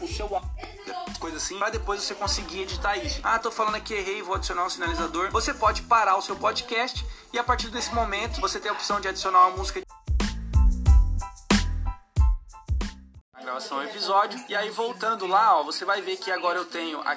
o seu coisa assim, para depois você conseguir editar isso. Ah, tô falando aqui, errei, vou adicionar um sinalizador. Você pode parar o seu podcast e a partir desse momento você tem a opção de adicionar uma música gravação episódio. E aí voltando lá, ó, você vai ver que agora eu tenho a